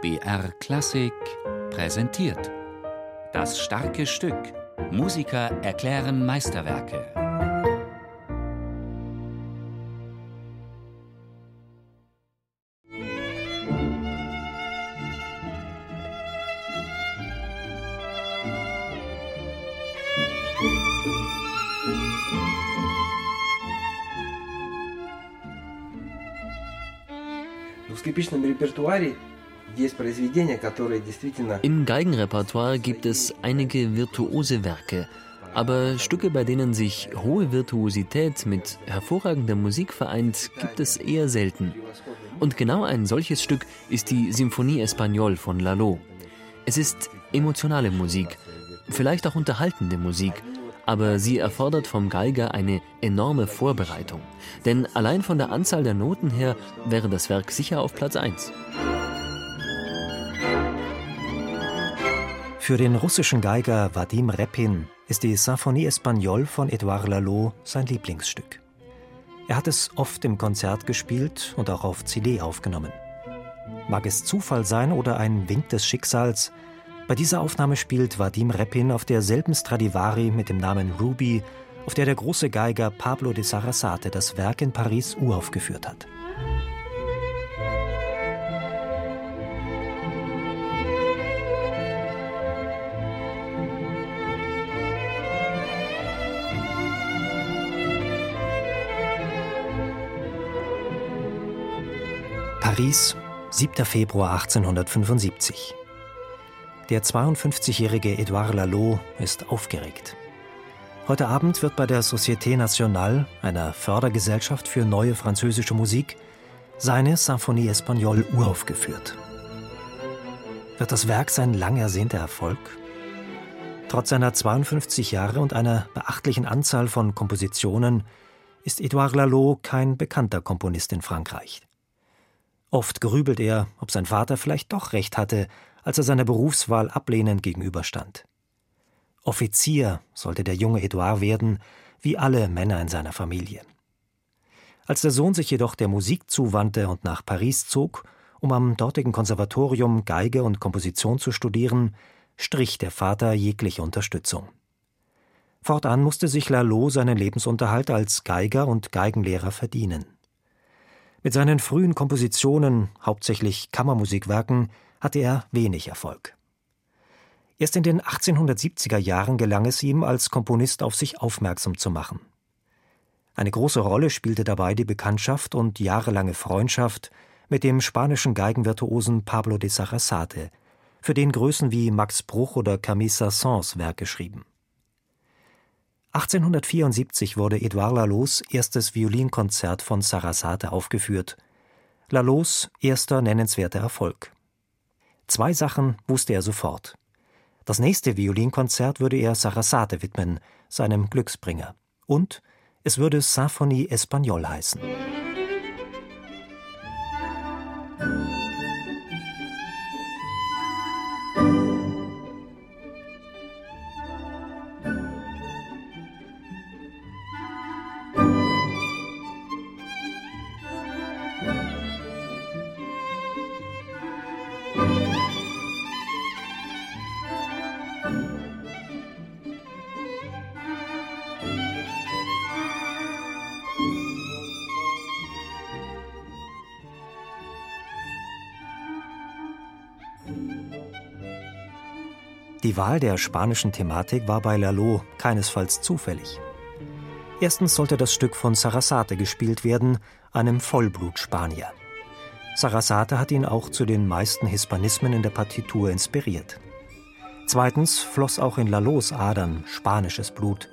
BR Klassik präsentiert. Das starke Stück. Musiker erklären Meisterwerke. Im Geigenrepertoire gibt es einige virtuose Werke, aber Stücke, bei denen sich hohe Virtuosität mit hervorragender Musik vereint, gibt es eher selten. Und genau ein solches Stück ist die Symphonie Espagnole von Lalo. Es ist emotionale Musik, vielleicht auch unterhaltende Musik, aber sie erfordert vom Geiger eine enorme Vorbereitung. Denn allein von der Anzahl der Noten her wäre das Werk sicher auf Platz 1. Für den russischen Geiger Vadim Repin ist die Symphonie Espagnole von Edouard Lalo sein Lieblingsstück. Er hat es oft im Konzert gespielt und auch auf CD aufgenommen. Mag es Zufall sein oder ein Wink des Schicksals, bei dieser Aufnahme spielt Vadim Repin auf derselben Stradivari mit dem Namen Ruby, auf der der große Geiger Pablo de Sarasate das Werk in Paris uraufgeführt hat. Paris, 7. Februar 1875. Der 52-jährige Edouard Lalo ist aufgeregt. Heute Abend wird bei der Société Nationale, einer Fördergesellschaft für neue französische Musik, seine Symphonie Espagnole uraufgeführt. Wird das Werk sein lang ersehnter Erfolg? Trotz seiner 52 Jahre und einer beachtlichen Anzahl von Kompositionen ist Edouard Lalo kein bekannter Komponist in Frankreich. Oft grübelt er, ob sein Vater vielleicht doch recht hatte, als er seiner Berufswahl ablehnend gegenüberstand. Offizier sollte der junge Edouard werden, wie alle Männer in seiner Familie. Als der Sohn sich jedoch der Musik zuwandte und nach Paris zog, um am dortigen Konservatorium Geige und Komposition zu studieren, strich der Vater jegliche Unterstützung. Fortan musste sich Lalo seinen Lebensunterhalt als Geiger und Geigenlehrer verdienen. Mit seinen frühen Kompositionen, hauptsächlich Kammermusikwerken, hatte er wenig Erfolg. Erst in den 1870er Jahren gelang es ihm, als Komponist auf sich aufmerksam zu machen. Eine große Rolle spielte dabei die Bekanntschaft und jahrelange Freundschaft mit dem spanischen Geigenvirtuosen Pablo de Sarasate, für den Größen wie Max Bruch oder Camille Saint-Saëns Werke schrieben. 1874 wurde Edouard Lalos erstes Violinkonzert von Sarasate aufgeführt, Lalos erster nennenswerter Erfolg. Zwei Sachen wusste er sofort. Das nächste Violinkonzert würde er Sarasate widmen, seinem Glücksbringer. Und es würde Symphonie Espagnole heißen. Die Wahl der spanischen Thematik war bei Lalo keinesfalls zufällig. Erstens sollte das Stück von Sarasate gespielt werden, einem Vollblut-Spanier. Sarasate hat ihn auch zu den meisten Hispanismen in der Partitur inspiriert. Zweitens floss auch in Lalos Adern spanisches Blut.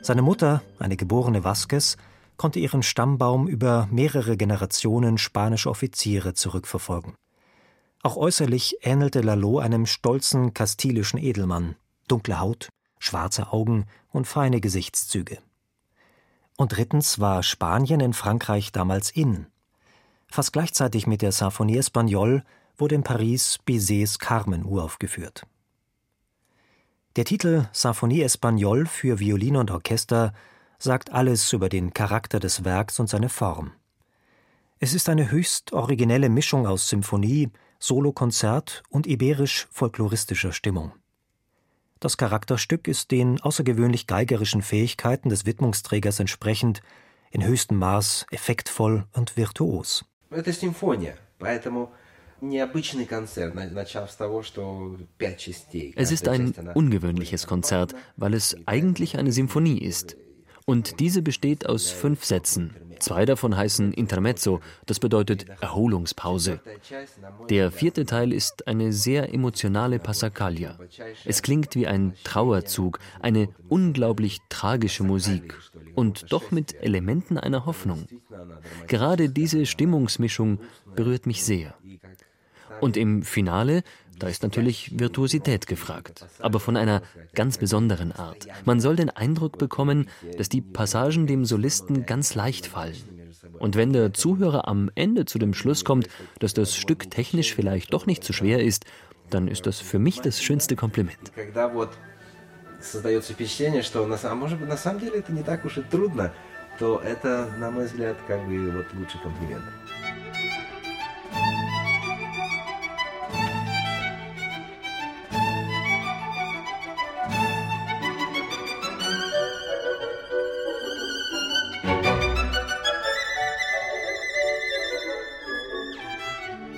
Seine Mutter, eine geborene Vasquez, konnte ihren Stammbaum über mehrere Generationen spanischer Offiziere zurückverfolgen. Auch äußerlich ähnelte Lalo einem stolzen kastilischen Edelmann, dunkle Haut, schwarze Augen und feine Gesichtszüge. Und drittens war Spanien in Frankreich damals in. Fast gleichzeitig mit der Symphonie Espagnole wurde in Paris Bizets Carmen uraufgeführt. Der Titel Symphonie Espagnole für Violine und Orchester sagt alles über den Charakter des Werks und seine Form. Es ist eine höchst originelle Mischung aus Symphonie, Solokonzert und iberisch-folkloristischer Stimmung. Das Charakterstück ist den außergewöhnlich geigerischen Fähigkeiten des Widmungsträgers entsprechend in höchstem Maß effektvoll und virtuos. Es ist ein ungewöhnliches Konzert, weil es eigentlich eine Symphonie ist. Und diese besteht aus fünf Sätzen. Zwei davon heißen Intermezzo, das bedeutet Erholungspause. Der vierte Teil ist eine sehr emotionale Passacaglia. Es klingt wie ein Trauerzug, eine unglaublich tragische Musik und doch mit Elementen einer Hoffnung. Gerade diese Stimmungsmischung berührt mich sehr. Und im Finale da ist natürlich Virtuosität gefragt, aber von einer ganz besonderen Art. Man soll den Eindruck bekommen, dass die Passagen dem Solisten ganz leicht fallen. Und wenn der Zuhörer am Ende zu dem Schluss kommt, dass das Stück technisch vielleicht doch nicht zu schwer ist, dann ist das für mich das schönste Kompliment. то это, на мой взгляд, как бы вот лучший комплимент.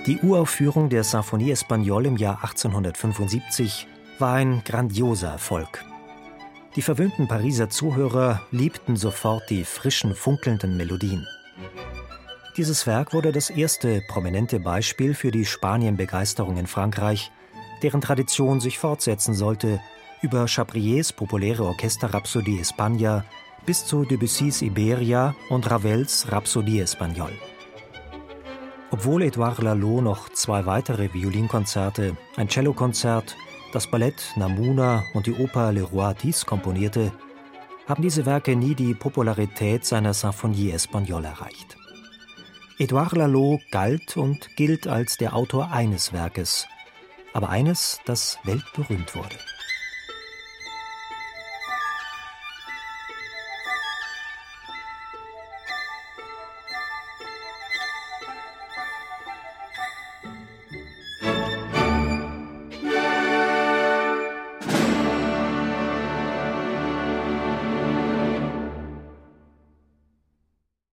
Die Uraufführung der Symphonie Espagnole im Jahr 1875 war ein grandioser Erfolg. Die verwöhnten Pariser Zuhörer liebten sofort die frischen, funkelnden Melodien. Dieses Werk wurde das erste prominente Beispiel für die Spanienbegeisterung in Frankreich, deren Tradition sich fortsetzen sollte, über Chabriers populäre Orchesterrhapsodie España bis zu Debussys Iberia und Ravels Rhapsodie Espagnole. Obwohl Edouard Lalo noch zwei weitere Violinkonzerte, ein Cellokonzert, das Ballett Namuna und die Oper Le Roi Dix komponierte, haben diese Werke nie die Popularität seiner Symphonie Espagnole erreicht. Edouard Lalo galt und gilt als der Autor eines Werkes, aber eines, das weltberühmt wurde.